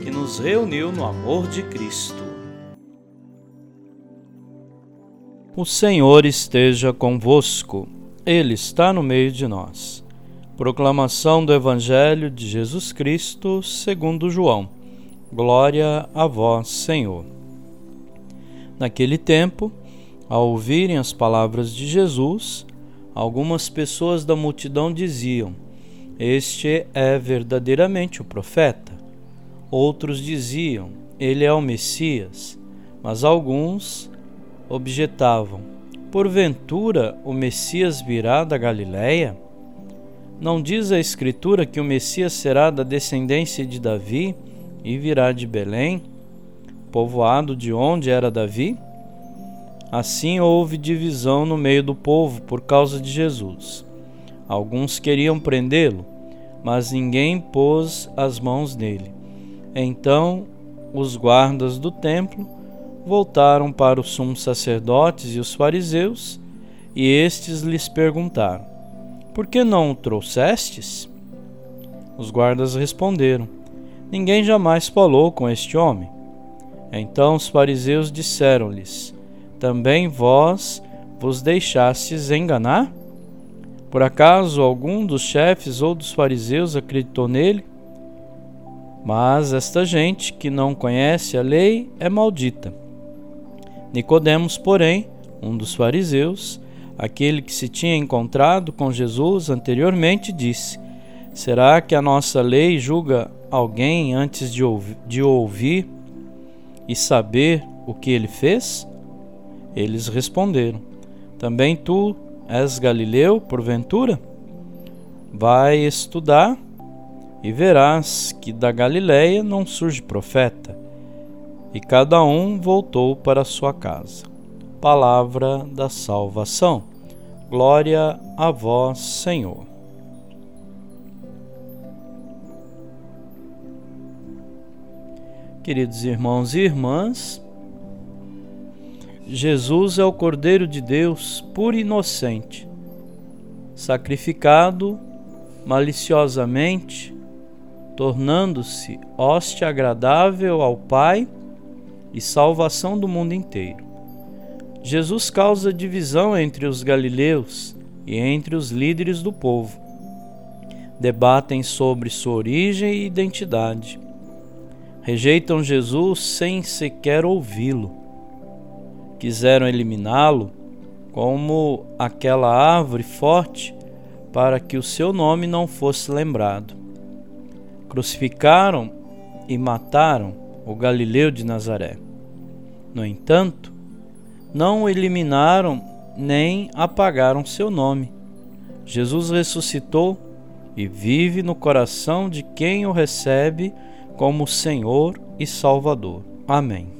que nos reuniu no amor de Cristo. O Senhor esteja convosco, Ele está no meio de nós. Proclamação do Evangelho de Jesus Cristo, segundo João. Glória a vós, Senhor. Naquele tempo, ao ouvirem as palavras de Jesus, algumas pessoas da multidão diziam: Este é verdadeiramente o profeta. Outros diziam: Ele é o Messias. Mas alguns objetavam: Porventura o Messias virá da Galiléia? Não diz a Escritura que o Messias será da descendência de Davi e virá de Belém, povoado de onde era Davi? Assim houve divisão no meio do povo por causa de Jesus. Alguns queriam prendê-lo, mas ninguém pôs as mãos nele. Então os guardas do templo voltaram para os sumos sacerdotes e os fariseus, e estes lhes perguntaram: Por que não o trouxestes? Os guardas responderam: Ninguém jamais falou com este homem. Então os fariseus disseram-lhes: também vós vos deixastes enganar? Por acaso algum dos chefes ou dos fariseus acreditou nele? Mas esta gente que não conhece a lei é maldita. Nicodemos, porém, um dos fariseus, aquele que se tinha encontrado com Jesus anteriormente, disse: Será que a nossa lei julga alguém antes de, ouvi de ouvir e saber o que ele fez? Eles responderam: Também tu és Galileu, porventura? Vai estudar e verás que da Galiléia não surge profeta. E cada um voltou para sua casa. Palavra da salvação. Glória a vós, Senhor. Queridos irmãos e irmãs, Jesus é o Cordeiro de Deus, puro e inocente, sacrificado maliciosamente, tornando-se hóstia agradável ao Pai e salvação do mundo inteiro. Jesus causa divisão entre os galileus e entre os líderes do povo. Debatem sobre sua origem e identidade. Rejeitam Jesus sem sequer ouvi-lo quiseram eliminá-lo como aquela árvore forte para que o seu nome não fosse lembrado. Crucificaram e mataram o Galileu de Nazaré. No entanto, não o eliminaram nem apagaram seu nome. Jesus ressuscitou e vive no coração de quem o recebe como Senhor e Salvador. Amém.